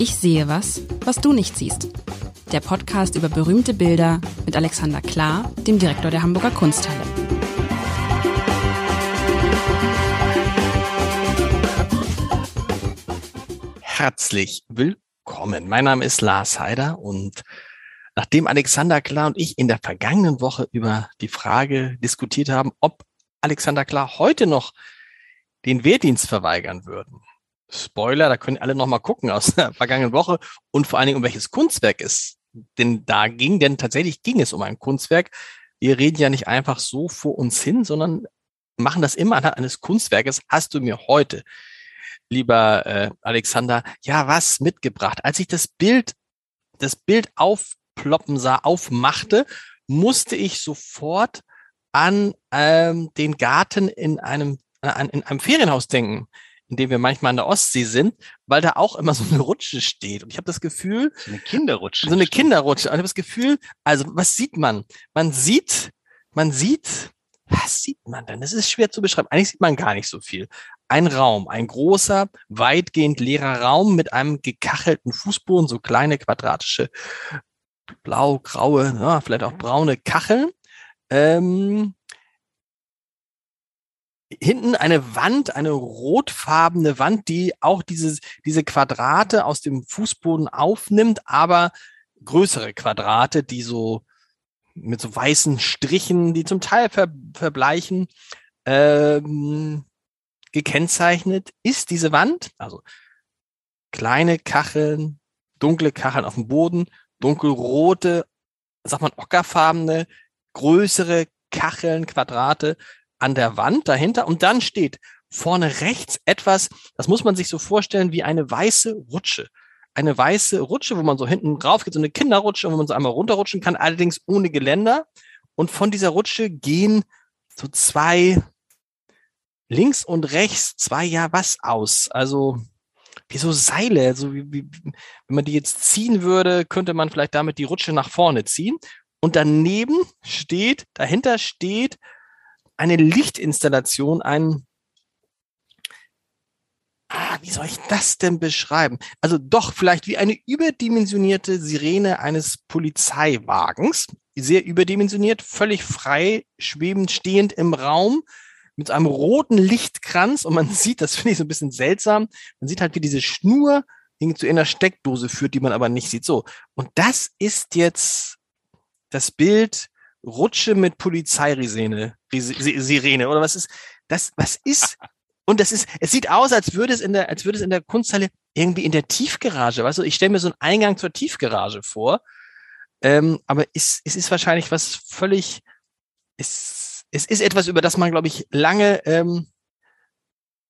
Ich sehe was, was du nicht siehst. Der Podcast über berühmte Bilder mit Alexander Klar, dem Direktor der Hamburger Kunsthalle. Herzlich willkommen. Mein Name ist Lars Heider und nachdem Alexander Klar und ich in der vergangenen Woche über die Frage diskutiert haben, ob Alexander Klar heute noch den Wehrdienst verweigern würden. Spoiler, da können alle noch mal gucken aus der vergangenen Woche und vor allen Dingen um welches Kunstwerk es denn da ging, denn tatsächlich ging es um ein Kunstwerk. Wir reden ja nicht einfach so vor uns hin, sondern machen das immer anhand eines Kunstwerkes. Hast du mir heute, lieber äh, Alexander, ja was mitgebracht? Als ich das Bild, das Bild aufploppen sah, aufmachte, musste ich sofort an ähm, den Garten in einem äh, in einem Ferienhaus denken, in dem wir manchmal an der Ostsee sind, weil da auch immer so eine Rutsche steht. Und ich habe das Gefühl, so eine Kinderrutsche. So eine Kinderrutsche. Und ich habe das Gefühl, also was sieht man? Man sieht, man sieht, was sieht man denn? Das ist schwer zu beschreiben. Eigentlich sieht man gar nicht so viel. Ein Raum, ein großer, weitgehend leerer Raum mit einem gekachelten Fußboden, so kleine quadratische blau, graue, ja, vielleicht auch braune Kacheln. Ähm, hinten eine Wand, eine rotfarbene Wand, die auch dieses, diese Quadrate aus dem Fußboden aufnimmt, aber größere Quadrate, die so mit so weißen Strichen, die zum Teil ver, verbleichen, ähm, gekennzeichnet ist diese Wand. Also kleine Kacheln, dunkle Kacheln auf dem Boden, dunkelrote, sagt man ockerfarbene, größere Kacheln, Quadrate an der Wand dahinter und dann steht vorne rechts etwas, das muss man sich so vorstellen wie eine weiße Rutsche. Eine weiße Rutsche, wo man so hinten drauf geht, so eine Kinderrutsche, wo man so einmal runterrutschen kann, allerdings ohne Geländer. Und von dieser Rutsche gehen so zwei links und rechts zwei ja was aus. Also wie so Seile, so wie, wie, wenn man die jetzt ziehen würde, könnte man vielleicht damit die Rutsche nach vorne ziehen. Und daneben steht, dahinter steht eine Lichtinstallation, ein, ah, wie soll ich das denn beschreiben? Also doch vielleicht wie eine überdimensionierte Sirene eines Polizeiwagens, sehr überdimensioniert, völlig frei, schwebend, stehend im Raum mit einem roten Lichtkranz und man sieht, das finde ich so ein bisschen seltsam, man sieht halt, wie diese Schnur zu einer Steckdose führt, die man aber nicht sieht. So. Und das ist jetzt das Bild Rutsche mit Polizeirisene, Sirene oder was ist das? Was ist? Und das ist, es sieht aus, als würde es in der, als würde es in der Kunsthalle irgendwie in der Tiefgarage, weißt du, ich stelle mir so einen Eingang zur Tiefgarage vor, ähm, aber es, es ist wahrscheinlich was völlig, es, es ist etwas, über das man, glaube ich, lange ähm,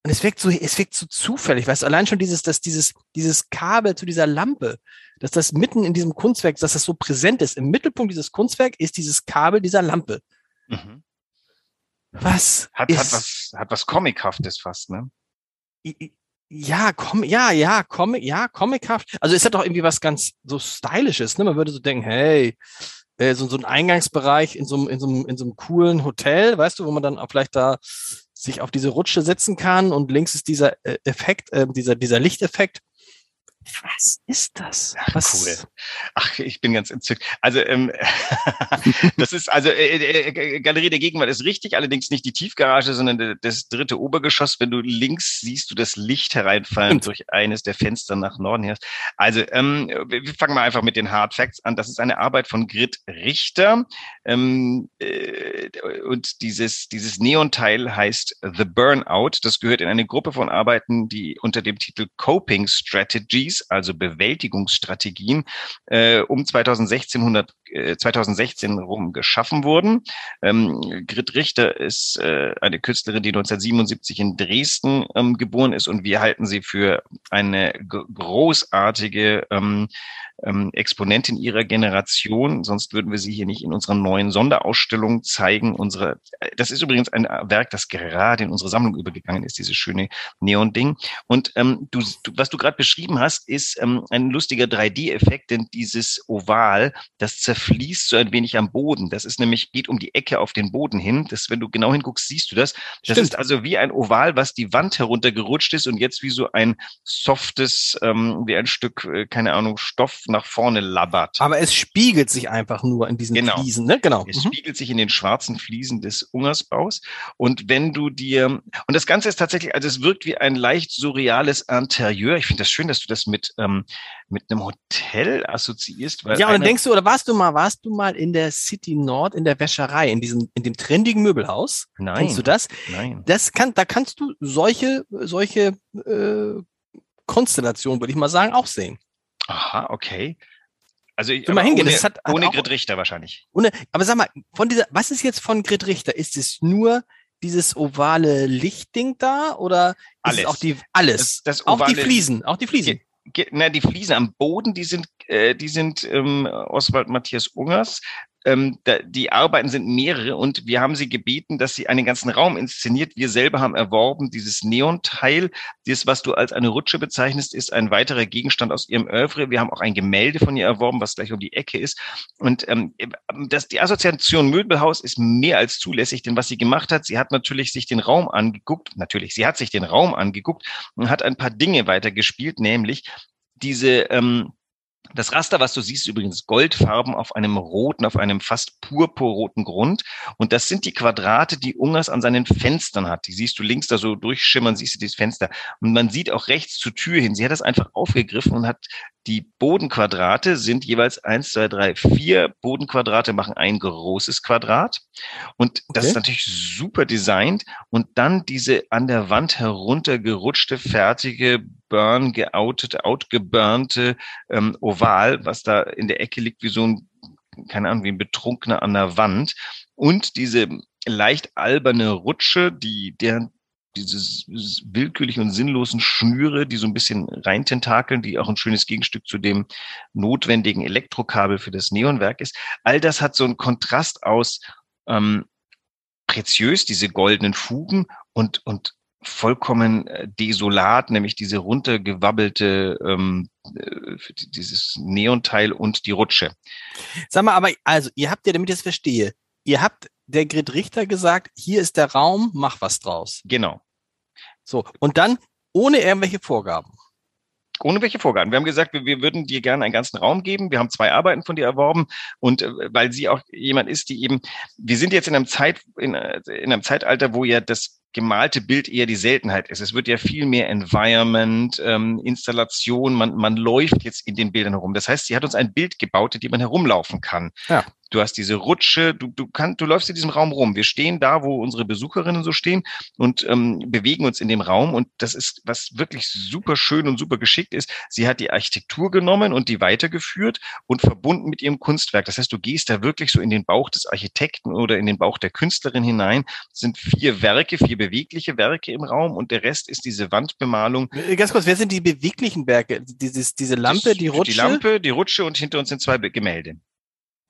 und es wirkt so, es wirkt so zufällig, weißt du, allein schon dieses, dass dieses, dieses Kabel zu dieser Lampe, dass das mitten in diesem Kunstwerk, dass das so präsent ist. Im Mittelpunkt dieses Kunstwerk ist dieses Kabel dieser Lampe. Mhm. Was? Hat, ist, hat was, hat was Comichaftes fast, ne? Ja, komm, ja, ja, Comic, ja, comichaft. Also es hat doch irgendwie was ganz so stylisches, ne? Man würde so denken, hey, äh, so, so ein Eingangsbereich in so, einem, in, so einem, in so einem coolen Hotel, weißt du, wo man dann auch vielleicht da sich auf diese Rutsche setzen kann und links ist dieser äh, Effekt, äh, dieser, dieser Lichteffekt. Was ist das? Was? Cool. Ach, ich bin ganz entzückt. Also ähm, das ist also äh, äh, äh, Galerie der Gegenwart ist richtig, allerdings nicht die Tiefgarage, sondern das dritte Obergeschoss. Wenn du links siehst du das Licht hereinfallen durch eines der Fenster nach Norden her. Also ähm, wir fangen mal einfach mit den Hard Facts an. Das ist eine Arbeit von Grit Richter ähm, äh, und dieses dieses Neon-Teil heißt The Burnout. Das gehört in eine Gruppe von Arbeiten, die unter dem Titel Coping Strategies also Bewältigungsstrategien, äh, um 2016, 100, äh, 2016 rum geschaffen wurden. Ähm, Grit Richter ist äh, eine Künstlerin, die 1977 in Dresden ähm, geboren ist und wir halten sie für eine großartige ähm, ähm, Exponentin ihrer Generation. Sonst würden wir sie hier nicht in unserer neuen Sonderausstellung zeigen. Unsere, das ist übrigens ein Werk, das gerade in unsere Sammlung übergegangen ist, dieses schöne Neon-Ding. Und ähm, du, du, was du gerade beschrieben hast, ist ähm, ein lustiger 3D-Effekt, denn dieses Oval, das fließt so ein wenig am Boden. Das ist nämlich, geht um die Ecke auf den Boden hin. Das, wenn du genau hinguckst, siehst du das. Das Stimmt. ist also wie ein Oval, was die Wand heruntergerutscht ist und jetzt wie so ein softes, ähm, wie ein Stück, äh, keine Ahnung, Stoff nach vorne labbert. Aber es spiegelt sich einfach nur in diesen Genau. Fliesen, ne? Genau. Es Mhm. spiegelt sich in den schwarzen Fliesen des Ungersbaus. Und wenn du dir, und das Ganze ist tatsächlich, also es wirkt wie ein leicht surreales Interieur. Ich finde das schön, dass du das mit, ähm, mit einem Hotel assoziierst. Weil Ja, und denkst du, oder warst du mal, warst du mal in der City Nord in der Wäscherei, in diesem, in dem trendigen Möbelhaus? nein, Kennst du das? nein. Das kann, da kannst du solche, solche äh, Konstellationen, würde ich mal sagen, auch sehen. Aha, okay. Also ich, mal hingehen, ohne, das hat- hat ohne auch- Grit Richter wahrscheinlich. Ohne, aber sag mal, von dieser, was ist jetzt von Grit Richter? Ist es nur dieses ovale Lichtding da oder ist Alles. es auch die alles? Das, das auch die ovale- Fliesen, auch die Fliesen. Na, die Fliesen am Boden, die sind, äh, die sind ähm, Oswald Matthias Ungers. Ähm, da, die Arbeiten sind mehrere und wir haben sie gebeten, dass sie einen ganzen Raum inszeniert. Wir selber haben erworben dieses Neonteil. Das, was du als eine Rutsche bezeichnest, ist ein weiterer Gegenstand aus ihrem Oeuvre. Wir haben auch ein Gemälde von ihr erworben, was gleich um die Ecke ist. Und ähm, das, die Assoziation Möbelhaus ist mehr als zulässig, denn was sie gemacht hat, sie hat natürlich sich den Raum angeguckt. Natürlich, sie hat sich den Raum angeguckt und hat ein paar Dinge weitergespielt, nämlich diese ähm, das Raster, was du siehst, ist übrigens Goldfarben auf einem roten, auf einem fast purpurroten Grund. Und das sind die Quadrate, die Ungers an seinen Fenstern hat. Die siehst du links da so durchschimmern, siehst du dieses Fenster. Und man sieht auch rechts zur Tür hin. Sie hat das einfach aufgegriffen und hat die Bodenquadrate sind jeweils eins, zwei, drei, vier Bodenquadrate machen ein großes Quadrat. Und das Okay. ist natürlich super designt. Und dann diese an der Wand heruntergerutschte, fertige, burn, geoutete, outgeburnte ähm, Oval, was da in der Ecke liegt, wie so ein, keine Ahnung, wie ein Betrunkener an der Wand. Und diese leicht alberne Rutsche, die, deren dieses willkürlich und sinnlosen Schnüre, die so ein bisschen reintentakeln, die auch ein schönes Gegenstück zu dem notwendigen Elektrokabel für das Neonwerk ist. All das hat so einen Kontrast aus ähm, preziös, diese goldenen Fugen und, und vollkommen äh, desolat, nämlich diese runtergewabbelte, ähm, äh, dieses Neonteil und die Rutsche. Sag mal, aber also, ihr habt ja, damit ich das verstehe, ihr habt der Grit Richter gesagt, hier ist der Raum, mach was draus. Genau. So, und dann ohne irgendwelche Vorgaben. Ohne welche Vorgaben. Wir haben gesagt, wir, wir würden dir gerne einen ganzen Raum geben. Wir haben zwei Arbeiten von dir erworben und äh, weil sie auch jemand ist, die eben, wir sind jetzt in einem Zeit, in, in einem Zeitalter, wo ja das gemalte Bild eher die Seltenheit ist. Es wird ja viel mehr Environment, ähm, Installation, man, man läuft jetzt in den Bildern herum. Das heißt, sie hat uns ein Bild gebaut, in dem man herumlaufen kann. Ja. Du hast diese Rutsche, du, du, kannst, du läufst in diesem Raum rum. Wir stehen da, wo unsere Besucherinnen so stehen und ähm, bewegen uns in dem Raum. Und das ist, was wirklich super schön und super geschickt ist. Sie hat die Architektur genommen und die weitergeführt und verbunden mit ihrem Kunstwerk. Das heißt, du gehst da wirklich so in den Bauch des Architekten oder in den Bauch der Künstlerin hinein. Es sind vier Werke, vier bewegliche Werke im Raum und der Rest ist diese Wandbemalung. Äh, Ganz kurz, wer sind die beweglichen Werke? Dieses, diese Lampe, die Rutsche? Die Lampe, die Rutsche und hinter uns sind zwei Gemälde.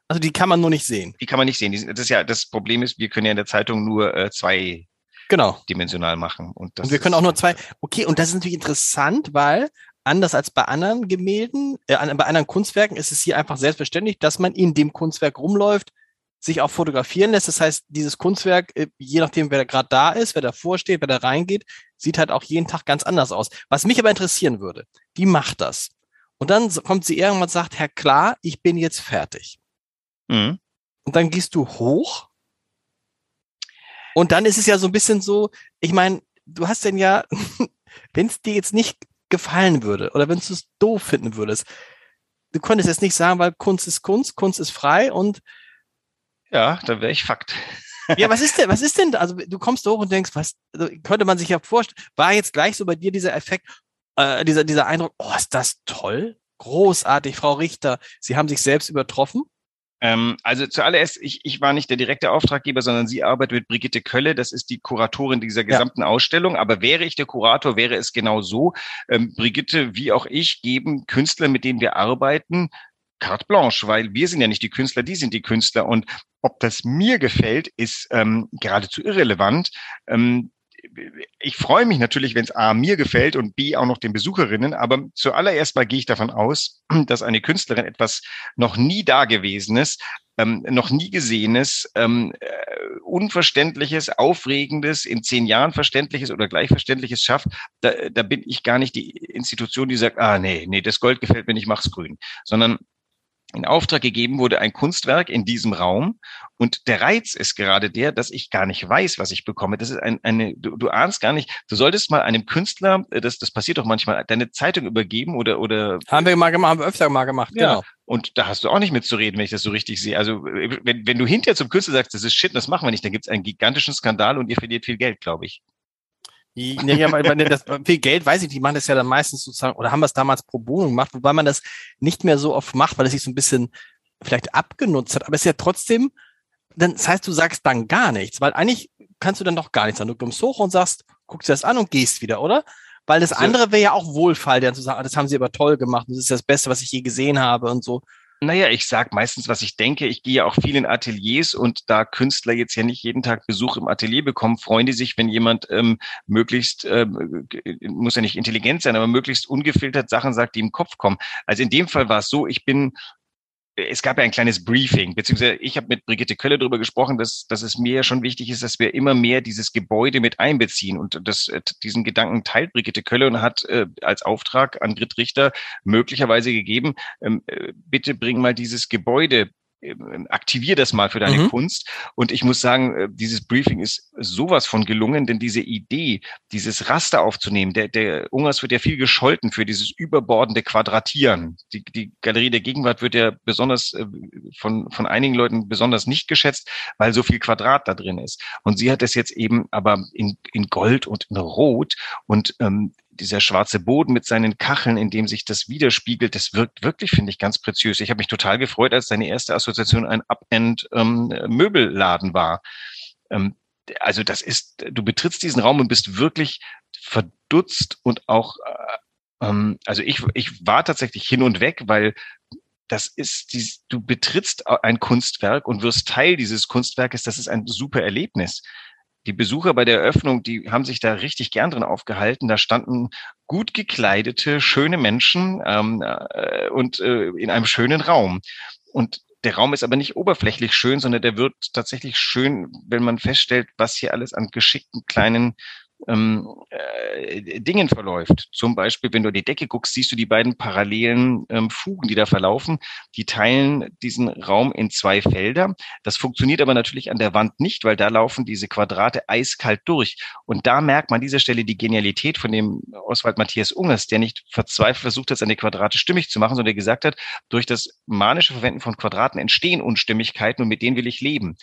Also die kann man nur nicht sehen. Die kann man nicht sehen. Das ist ja, das Problem ist, wir können ja in der Zeitung nur äh, zweidimensional Genau. machen. Und, das Und wir können auch nur zwei. Okay, und das ist natürlich interessant, weil anders als bei anderen Gemälden, äh, bei anderen Kunstwerken ist es hier einfach selbstverständlich, dass man in dem Kunstwerk rumläuft, sich auch fotografieren lässt. Das heißt, dieses Kunstwerk, äh, je nachdem, wer da gerade da ist, wer davor steht, wer da reingeht, sieht halt auch jeden Tag ganz anders aus. Was mich aber interessieren würde, die macht das. Und dann kommt sie irgendwann und sagt, Herr Klar, ich bin jetzt fertig. Mhm. Und dann gehst du hoch. Und dann ist es ja so ein bisschen so, ich meine, du hast denn ja, wenn es dir jetzt nicht gefallen würde oder wenn du es doof finden würdest, du könntest jetzt nicht sagen, weil Kunst ist Kunst, Kunst ist frei und Ja, dann wäre ich Fakt. ja, was ist denn, was ist denn, also du kommst hoch und denkst, was, also könnte man sich ja vorstellen, war jetzt gleich so bei dir dieser Effekt, äh, dieser, dieser Eindruck, oh, ist das toll, großartig, Frau Richter, Sie haben sich selbst übertroffen? Ähm, also zuallererst, ich, ich war nicht der direkte Auftraggeber, sondern sie arbeitet mit Brigitte Kölle. Das ist die Kuratorin dieser gesamten Ausstellung. Aber wäre ich der Kurator, wäre es genau so. Ähm, Brigitte, wie auch ich, geben Künstler, mit denen wir arbeiten, carte blanche, weil wir sind ja nicht die Künstler, die sind die Künstler. Und ob das mir gefällt, ist ähm, geradezu irrelevant. Ähm, ich freue mich natürlich, wenn es A mir gefällt und B auch noch den Besucherinnen, aber zuallererst mal gehe ich davon aus, dass eine Künstlerin etwas noch nie Dagewesenes, ähm, noch nie Gesehenes, ähm, äh, Unverständliches, Aufregendes, in zehn Jahren Verständliches oder Gleichverständliches schafft, da, da bin ich gar nicht die Institution, die sagt, ah nee, nee, das Gold gefällt mir nicht, mach's grün, sondern in Auftrag gegeben wurde ein Kunstwerk in diesem Raum. Und der Reiz ist gerade der, dass ich gar nicht weiß, was ich bekomme. Das ist ein, eine, du, du ahnst gar nicht, du solltest mal einem Künstler, äh, das, das passiert doch manchmal, deine Zeitung übergeben oder, oder. Haben wir mal gemacht, haben wir öfter mal gemacht, ja. genau. Und da hast du auch nicht mitzureden, wenn ich das so richtig sehe. Also, wenn, wenn du hinterher zum Künstler sagst, das ist shit, das machen wir nicht, dann gibt es einen gigantischen Skandal und ihr verliert viel Geld, glaube ich. Ja, das, viel Geld, weiß ich, die machen das ja dann meistens sozusagen, oder haben wir es damals pro Bono gemacht, wobei man das nicht mehr so oft macht, weil es sich so ein bisschen vielleicht abgenutzt hat. Aber es ist ja trotzdem, dann, das heißt, du sagst dann gar nichts, weil eigentlich kannst du dann doch gar nichts sagen. Du kommst hoch und sagst, guckst dir das an und gehst wieder, oder? Weil das andere wäre ja auch Wohlfall, dann zu sagen, das haben sie aber toll gemacht, das ist das Beste, was ich je gesehen habe und so. Naja, ich sag meistens, was ich denke. Ich gehe ja auch viel in Ateliers und da Künstler jetzt ja nicht jeden Tag Besuch im Atelier bekommen, freuen die sich, wenn jemand ähm, möglichst, ähm, muss ja nicht intelligent sein, aber möglichst ungefiltert Sachen sagt, die im Kopf kommen. Also in dem Fall war es so, ich bin es gab ja ein kleines Briefing, beziehungsweise ich habe mit Brigitte Kölle darüber gesprochen, dass, dass es mir schon wichtig ist, dass wir immer mehr dieses Gebäude mit einbeziehen. Und das, äh, diesen Gedanken teilt Brigitte Kölle und hat äh, als Auftrag an Grit Richter möglicherweise gegeben, ähm, äh, bitte bring mal dieses Gebäude aktivier das mal für deine mhm. Kunst. Und ich muss sagen, äh, dieses Briefing ist sowas von gelungen, denn diese Idee, dieses Raster aufzunehmen, der, der Ungers wird ja viel gescholten für dieses überbordende Quadratieren. Die, die Galerie der Gegenwart wird ja besonders äh, von, von einigen Leuten besonders nicht geschätzt, weil so viel Quadrat da drin ist. Und sie hat es jetzt eben aber in, in Gold und in Rot und ähm, dieser schwarze Boden mit seinen Kacheln, in dem sich das widerspiegelt, das wirkt wirklich, finde ich, ganz preziös. Ich habe mich total gefreut, als seine erste Assoziation ein Up-End-Möbelladen ähm, war. Ähm, also das ist, du betrittst diesen Raum und bist wirklich verdutzt und auch, äh, ähm, also ich, ich war tatsächlich hin und weg, weil das ist, dies, du betrittst ein Kunstwerk und wirst Teil dieses Kunstwerkes. Das ist ein super Erlebnis die Besucher bei der Eröffnung, die haben sich da richtig gern drin aufgehalten. Da standen gut gekleidete, schöne Menschen ähm, äh, und äh, in einem schönen Raum. Und der Raum ist aber nicht oberflächlich schön, sondern der wird tatsächlich schön, wenn man feststellt, was hier alles an geschickten kleinen ähm, äh, Dingen verläuft. Zum Beispiel, wenn du die Decke guckst, siehst du die beiden parallelen ähm, Fugen, die da verlaufen. Die teilen diesen Raum in zwei Felder. Das funktioniert aber natürlich an der Wand nicht, weil da laufen diese Quadrate eiskalt durch. Und da merkt man an dieser Stelle die Genialität von dem Oswald Matthias Ungers, der nicht verzweifelt versucht hat, seine Quadrate stimmig zu machen, sondern der gesagt hat, durch das manische Verwenden von Quadraten entstehen Unstimmigkeiten und mit denen will ich leben.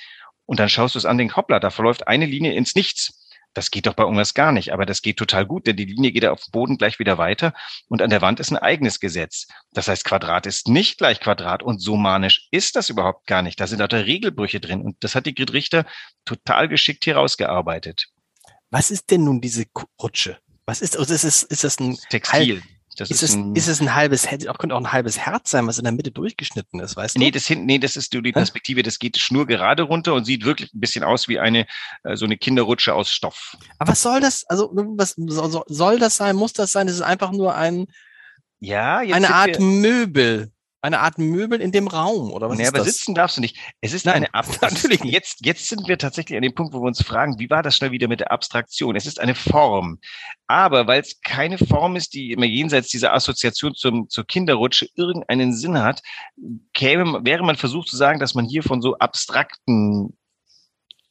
Und dann schaust du es an, den Hoppla, da verläuft eine Linie ins Nichts. Das geht doch bei Ungers gar nicht, aber das geht total gut, denn die Linie geht auf dem Boden gleich wieder weiter und an der Wand ist ein eigenes Gesetz. Das heißt, Quadrat ist nicht gleich Quadrat und so manisch ist das überhaupt gar nicht. Da sind auch da Regelbrüche drin und das hat die Grid Richter total geschickt hier rausgearbeitet. Was ist denn nun diese Rutsche? Was ist, also ist es, ist das ein Textil? Das ist, ist, es, ein, ist es ein halbes Herz, auch, könnte auch ein halbes Herz sein, was in der Mitte durchgeschnitten ist, weißt du? Nee, das hinten, nee, das ist die Perspektive, das geht schnurgerade runter und sieht wirklich ein bisschen aus wie eine, äh, so eine Kinderrutsche aus Stoff. Aber was soll das, also, was soll, soll das sein, muss das sein? Das ist einfach nur ein, ja, eine Art Möbel eine Art Möbel in dem Raum, oder was ist aber das? sitzen darfst du nicht. Es ist Nein, eine Natürlich Jetzt, jetzt sind wir tatsächlich an dem Punkt, wo wir uns fragen, wie war das schnell wieder mit der Abstraktion? Es ist eine Form. Aber weil es keine Form ist, die immer jenseits dieser Assoziation zum, zur Kinderrutsche irgendeinen Sinn hat, käme, wäre man versucht zu sagen, dass man hier von so abstrakten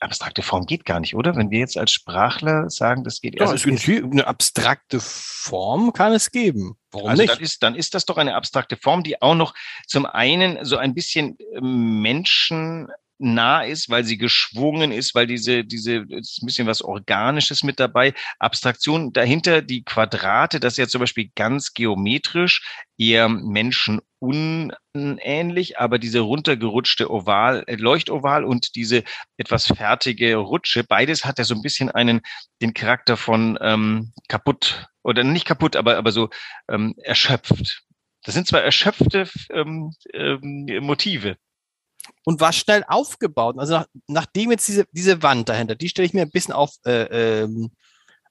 abstrakte Form geht gar nicht, oder? Wenn wir jetzt als Sprachler sagen, das geht erst. Also eine abstrakte Form kann es geben. Warum also nicht? Dann ist, dann ist das doch eine abstrakte Form, die auch noch zum einen so ein bisschen ähm, Menschen nah ist, weil sie geschwungen ist, weil diese, diese, ist ein bisschen was Organisches mit dabei. Abstraktion dahinter, die Quadrate, das ist ja zum Beispiel ganz geometrisch, eher menschenunähnlich, aber diese runtergerutschte Oval, äh, Leuchtoval und diese etwas fertige Rutsche, beides hat ja so ein bisschen einen, den Charakter von ähm, kaputt oder nicht kaputt, aber, aber so ähm, erschöpft. Das sind zwar erschöpfte ähm, ähm, Motive, und war schnell aufgebaut. Also nach, nachdem jetzt diese, diese Wand dahinter, die stelle ich mir ein bisschen auf, äh, ähm,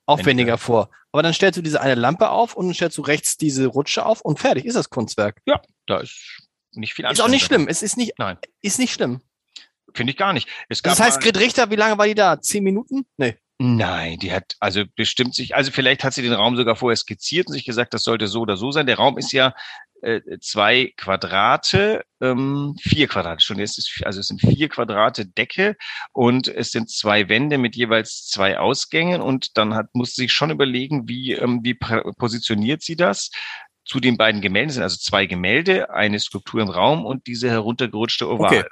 aufwendiger vor. Aber dann stellst du diese eine Lampe auf und dann stellst du rechts diese Rutsche auf und fertig ist das Kunstwerk. Ja, da ist nicht viel Ist auch nicht schlimm. Es ist nicht, Nein. ist nicht schlimm. Finde ich gar nicht. das heißt, Grit Richter, wie lange war die da? Zehn Minuten? Nee. Nein, die hat also bestimmt sich, also vielleicht hat sie den Raum sogar vorher skizziert und sich gesagt, das sollte so oder so sein. Der Raum ist ja äh, zwei Quadrate, ähm, vier Quadrate schon. Jetzt ist, also es sind vier Quadrate Decke und es sind zwei Wände mit jeweils zwei Ausgängen und dann hat, muss sie sich schon überlegen, wie, ähm, wie positioniert sie das zu den beiden Gemälden sind also zwei Gemälde, eine Skulptur im Raum und diese heruntergerutschte Oval. Okay.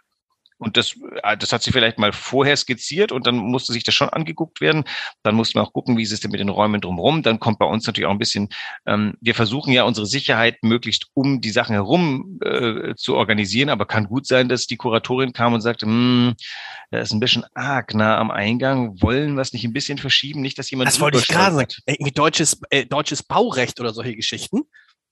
Und das, äh, das hat sie vielleicht mal vorher skizziert und dann musste sich das schon angeguckt werden. Dann musste man auch gucken, wie ist es denn mit den Räumen drumherum. Dann kommt bei uns natürlich auch ein bisschen, ähm, wir versuchen ja unsere Sicherheit möglichst um die Sachen herum äh, zu organisieren, aber kann gut sein, dass die Kuratorin kam und sagte, hm, da ist ein bisschen arg nah am Eingang, wollen wir es nicht ein bisschen verschieben, nicht, dass jemand. Das wollte ich gerade sagen. Irgendwie deutsches, äh, deutsches Baurecht oder solche Geschichten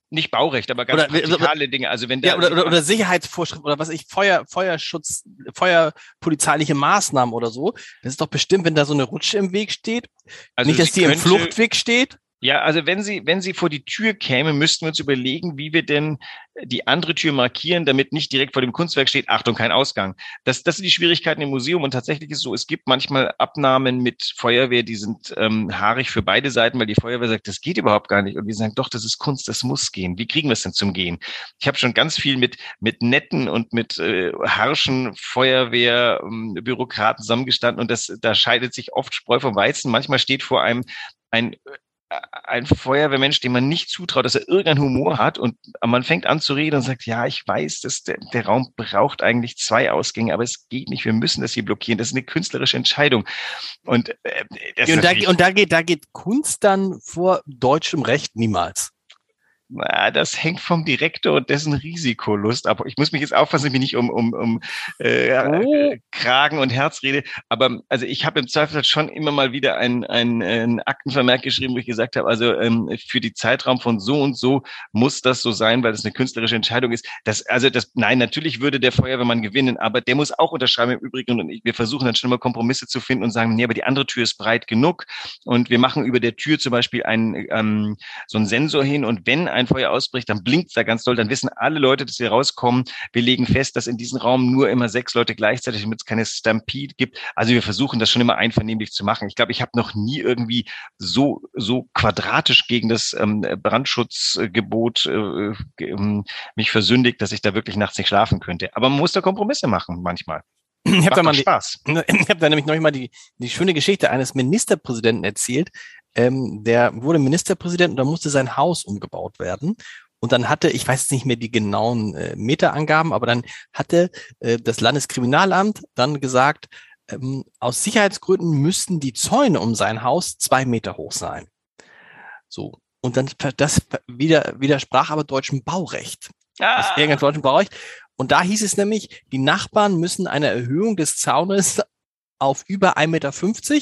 nicht Baurecht, aber ganz oder, praktikale Dinge. Also wenn ja, oder, oder, oder Sicherheitsvorschriften oder was ich Feuer, Feuerschutz, Feuerpolizeiliche Maßnahmen oder so. Das ist doch bestimmt, wenn da so eine Rutsche im Weg steht. Also nicht, dass die im Fluchtweg steht. Ja, also wenn sie, wenn sie vor die Tür käme, müssten wir uns überlegen, wie wir denn die andere Tür markieren, damit nicht direkt vor dem Kunstwerk steht, Achtung, kein Ausgang. Das, das sind die Schwierigkeiten im Museum und tatsächlich ist es so, es gibt manchmal Abnahmen mit Feuerwehr, die sind ähm, haarig für beide Seiten, weil die Feuerwehr sagt, das geht überhaupt gar nicht. Und wir sagen, doch, das ist Kunst, das muss gehen. Wie kriegen wir es denn zum Gehen? Ich habe schon ganz viel mit, mit netten und mit äh, harschen Feuerwehrbürokraten ähm, zusammengestanden und das, da scheidet sich oft Spreu vom Weizen. Manchmal steht vor einem ein ein Feuerwehrmensch, dem man nicht zutraut, dass er irgendeinen Humor hat und man fängt an zu reden und sagt, ja, ich weiß, dass der, der Raum braucht eigentlich zwei Ausgänge, aber es geht nicht, wir müssen das hier blockieren. Das ist eine künstlerische Entscheidung. Und, äh, und, da, und da, geht, da geht Kunst dann vor deutschem Recht niemals na, das hängt vom Direktor und dessen Risikolust ab. Ich muss mich jetzt aufpassen, dass ich nicht um, um, um äh, oh. Kragen und Herz rede. Aber also ich habe im Zweifel schon immer mal wieder ein, ein, ein Aktenvermerk geschrieben, wo ich gesagt habe, also ähm, für die Zeitraum von so und so muss das so sein, weil das eine künstlerische Entscheidung ist. Das, also das, nein, natürlich würde der Feuerwehrmann gewinnen, aber der muss auch unterschreiben im Übrigen. Und wir versuchen dann schon mal Kompromisse zu finden und sagen, nee, aber die andere Tür ist breit genug. Und wir machen über der Tür zum Beispiel einen, ähm, so einen Sensor hin. Und wenn ein Feuer ausbricht, dann blinkt da ganz doll, dann wissen alle Leute, dass wir rauskommen. Wir legen fest, dass in diesem Raum nur immer sechs Leute gleichzeitig, damit es keine Stampede gibt. Also wir versuchen das schon immer einvernehmlich zu machen. Ich glaube, ich habe noch nie irgendwie so, so quadratisch gegen das ähm, Brandschutzgebot äh, äh, mich versündigt, dass ich da wirklich nachts nicht schlafen könnte. Aber man muss da Kompromisse machen manchmal. Ich habe da, mal Spaß. ich hab da nämlich noch mal die, die schöne Geschichte eines Ministerpräsidenten erzählt, ähm, der wurde Ministerpräsident und da musste sein Haus umgebaut werden. Und dann hatte, ich weiß jetzt nicht mehr die genauen äh, Meterangaben, aber dann hatte äh, das Landeskriminalamt dann gesagt, ähm, aus Sicherheitsgründen müssten die Zäune um sein Haus zwei Meter hoch sein. So. Und dann das wieder, widersprach aber deutschem Baurecht. Ah. Das irgendein deutschen Baurecht. Und da hieß es nämlich, die Nachbarn müssen eine Erhöhung des Zaunes auf über 1,50 Meter,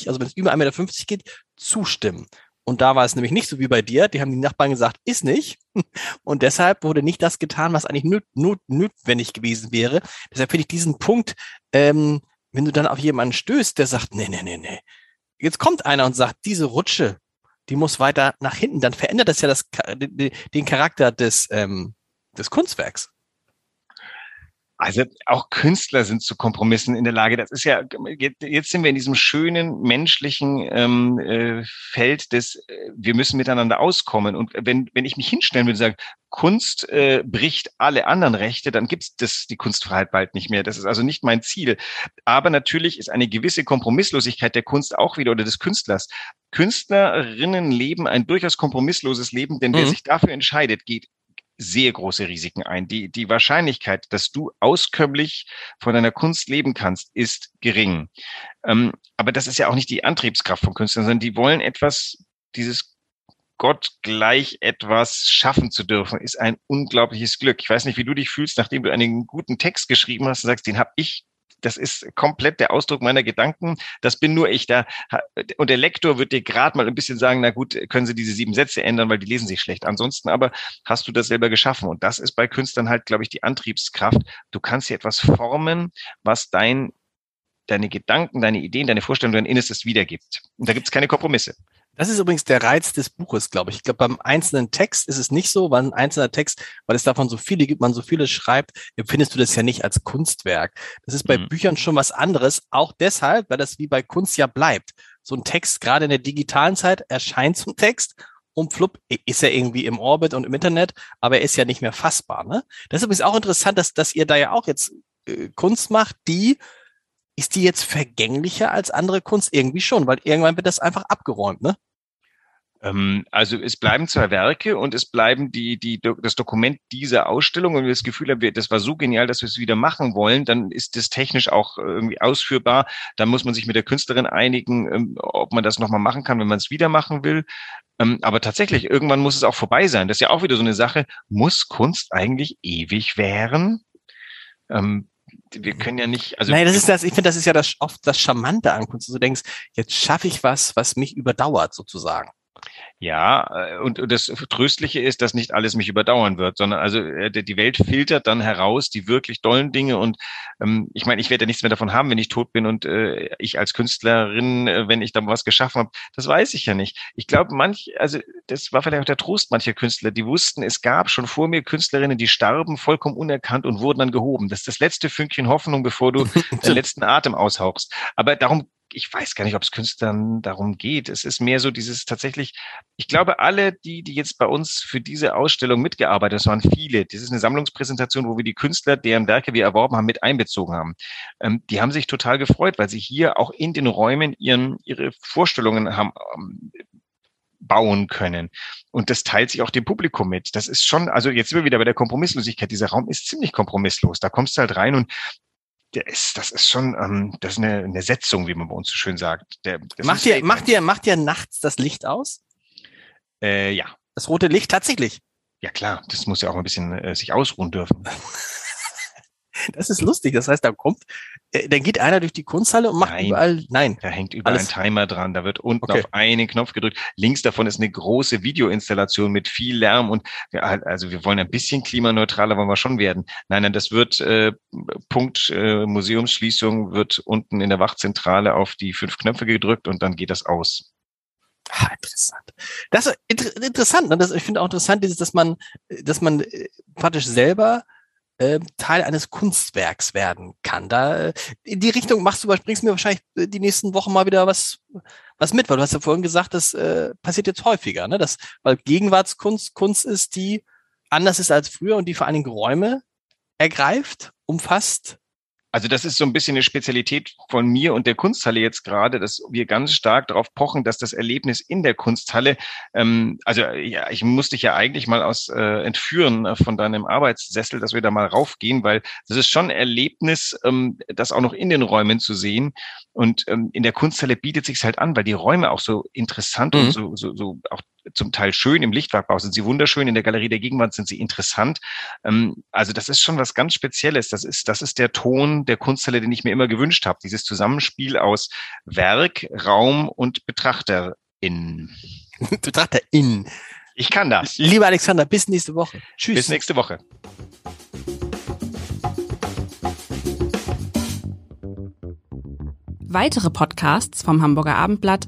also wenn es über 1,50 Meter geht, zustimmen. Und da war es nämlich nicht so wie bei dir. Die haben die Nachbarn gesagt, ist nicht. Und deshalb wurde nicht das getan, was eigentlich nöt notwendig gewesen wäre. Deshalb finde ich diesen Punkt, ähm, wenn du dann auf jemanden stößt, der sagt, nee, nee, nee, nee. Jetzt kommt einer und sagt, diese Rutsche, die muss weiter nach hinten, dann verändert das ja das, den Charakter des, ähm, des Kunstwerks. Also auch Künstler sind zu Kompromissen in der Lage. Das ist ja, jetzt sind wir in diesem schönen menschlichen ähm, äh, Feld des, äh, wir müssen miteinander auskommen. Und wenn, wenn ich mich hinstellen würde und sagen, Kunst äh, bricht alle anderen Rechte, dann gibt es die Kunstfreiheit bald nicht mehr. Das ist also nicht mein Ziel. Aber natürlich ist eine gewisse Kompromisslosigkeit der Kunst auch wieder oder des Künstlers. Künstlerinnen leben ein durchaus kompromissloses Leben, denn wer mhm. sich dafür entscheidet, geht sehr große Risiken ein. Die, die Wahrscheinlichkeit, dass du auskömmlich von deiner Kunst leben kannst, ist gering. Ähm, aber das ist ja auch nicht die Antriebskraft von Künstlern, sondern die wollen etwas, dieses Gott gleich etwas schaffen zu dürfen, ist ein unglaubliches Glück. Ich weiß nicht, wie du dich fühlst, nachdem du einen guten Text geschrieben hast und sagst, den habe ich das ist komplett der Ausdruck meiner Gedanken. Das bin nur ich da. Und der Lektor wird dir gerade mal ein bisschen sagen, na gut, können Sie diese sieben Sätze ändern, weil die lesen sich schlecht. Ansonsten aber hast du das selber geschaffen. Und das ist bei Künstlern halt, glaube ich, die Antriebskraft. Du kannst hier etwas formen, was dein, deine Gedanken, deine Ideen, deine Vorstellungen, dein Innerstes wiedergibt. Und da gibt es keine Kompromisse Das ist übrigens der Reiz des Buches, glaube ich. Ich glaube, beim einzelnen Text ist es nicht so, weil ein einzelner Text, weil es davon so viele gibt, man so viele schreibt, empfindest du das ja nicht als Kunstwerk. Das ist bei mhm. Büchern schon was anderes, auch deshalb, weil das wie bei Kunst ja bleibt. So ein Text, gerade in der digitalen Zeit, erscheint ein Text und flupp, ist er irgendwie im Orbit und im Internet, aber er ist ja nicht mehr fassbar. Ne? Das ist übrigens auch interessant, dass, dass ihr da ja auch jetzt äh, Kunst macht, die ist die jetzt vergänglicher als andere Kunst? Irgendwie schon, weil irgendwann wird das einfach abgeräumt, ne? Ähm, also es bleiben zwei Werke und es bleiben die, die, das Dokument dieser Ausstellung und wir das Gefühl haben, das war so genial, dass wir es wieder machen wollen, dann ist das technisch auch irgendwie ausführbar. Dann muss man sich mit der Künstlerin einigen, ähm, ob man das nochmal machen kann, wenn man es wieder machen will. Ähm, aber tatsächlich, irgendwann muss es auch vorbei sein. Das ist ja auch wieder so eine Sache. Muss Kunst eigentlich ewig währen? wir können ja nicht, also. Nein, das ist das, ich finde, das ist ja das, oft das Charmante an Kunst. Du denkst, jetzt schaffe ich was, was mich überdauert, sozusagen. Ja, äh, und das Tröstliche ist, dass nicht alles mich überdauern wird, sondern also äh, die Welt filtert dann heraus die wirklich dollen Dinge und ähm, ich meine, ich werde ja nichts mehr davon haben, wenn ich tot bin und äh, ich als Künstlerin, äh, wenn ich da was geschaffen habe, das weiß ich ja nicht. Ich glaube, manch, also das war vielleicht auch der Trost mancher Künstler, die wussten, es gab schon vor mir Künstlerinnen, die starben vollkommen unerkannt und wurden dann gehoben. Das ist das letzte Fünkchen Hoffnung, bevor du den letzten Atem aushauchst. Aber darum ich weiß gar nicht, ob es Künstlern darum geht. Es ist mehr so dieses tatsächlich, ich glaube, alle, die, die jetzt bei uns für diese Ausstellung mitgearbeitet haben, das waren viele. Das ist eine Sammlungspräsentation, wo wir die Künstler, deren Werke wir erworben haben, mit einbezogen haben. Ähm, die haben sich total gefreut, weil sie hier auch in den Räumen ihren, ihre Vorstellungen haben, ähm, bauen können. Und das teilt sich auch dem Publikum mit. Das ist schon, also jetzt sind wir wieder bei der Kompromisslosigkeit. Dieser Raum ist ziemlich kompromisslos. Da kommst du halt rein und der ist, das ist schon, ähm, das ist eine, eine Setzung, wie man bei uns so schön sagt. Der, macht ihr, macht ihr, macht ihr nachts das Licht aus? Äh, ja. Das rote Licht tatsächlich? Ja klar, das muss ja auch ein bisschen äh, sich ausruhen dürfen. Das ist lustig. Das heißt, da kommt, äh, dann geht einer durch die Kunsthalle und macht nein, überall, nein. Da hängt überall alles. ein Timer dran. Da wird unten okay. auf einen Knopf gedrückt. Links davon ist eine große Videoinstallation mit viel Lärm und wir, also wir wollen ein bisschen klimaneutraler wollen wir schon werden. Nein, nein, das wird äh, Punkt äh, Museumsschließung wird unten in der Wachzentrale auf die fünf Knöpfe gedrückt und dann geht das aus. Ah, interessant. Das ist inter interessant. Ne? Das, ich finde auch interessant, dieses, dass man, dass man äh, praktisch selber äh, Teil eines Kunstwerks werden kann. Da äh, in die Richtung machst du, bringst mir wahrscheinlich äh, die nächsten Wochen mal wieder was, was mit, weil du hast ja vorhin gesagt, das äh, passiert jetzt häufiger, ne? Das, weil Gegenwartskunst Kunst ist, die anders ist als früher und die vor allen Dingen Räume ergreift, umfasst, also das ist so ein bisschen eine Spezialität von mir und der Kunsthalle jetzt gerade, dass wir ganz stark darauf pochen, dass das Erlebnis in der Kunsthalle, ähm, also ja, ich musste dich ja eigentlich mal aus äh, entführen äh, von deinem Arbeitssessel, dass wir da mal raufgehen, weil das ist schon ein Erlebnis, ähm, das auch noch in den Räumen zu sehen. Und ähm, in der Kunsthalle bietet sich halt an, weil die Räume auch so interessant mhm. und so, so, so auch zum Teil schön. Im Lichtwerkbau sind sie wunderschön, in der Galerie der Gegenwart sind sie interessant. Ähm, also das ist schon was ganz Spezielles. Das ist, das ist der Ton der Kunsthalle, den ich mir immer gewünscht habe. Dieses Zusammenspiel aus Werk, Raum und BetrachterInnen. BetrachterInnen. Ich kann das. Lieber Alexander, bis nächste Woche. Tschüss. Bis nächste Woche. Weitere Podcasts vom Hamburger Abendblatt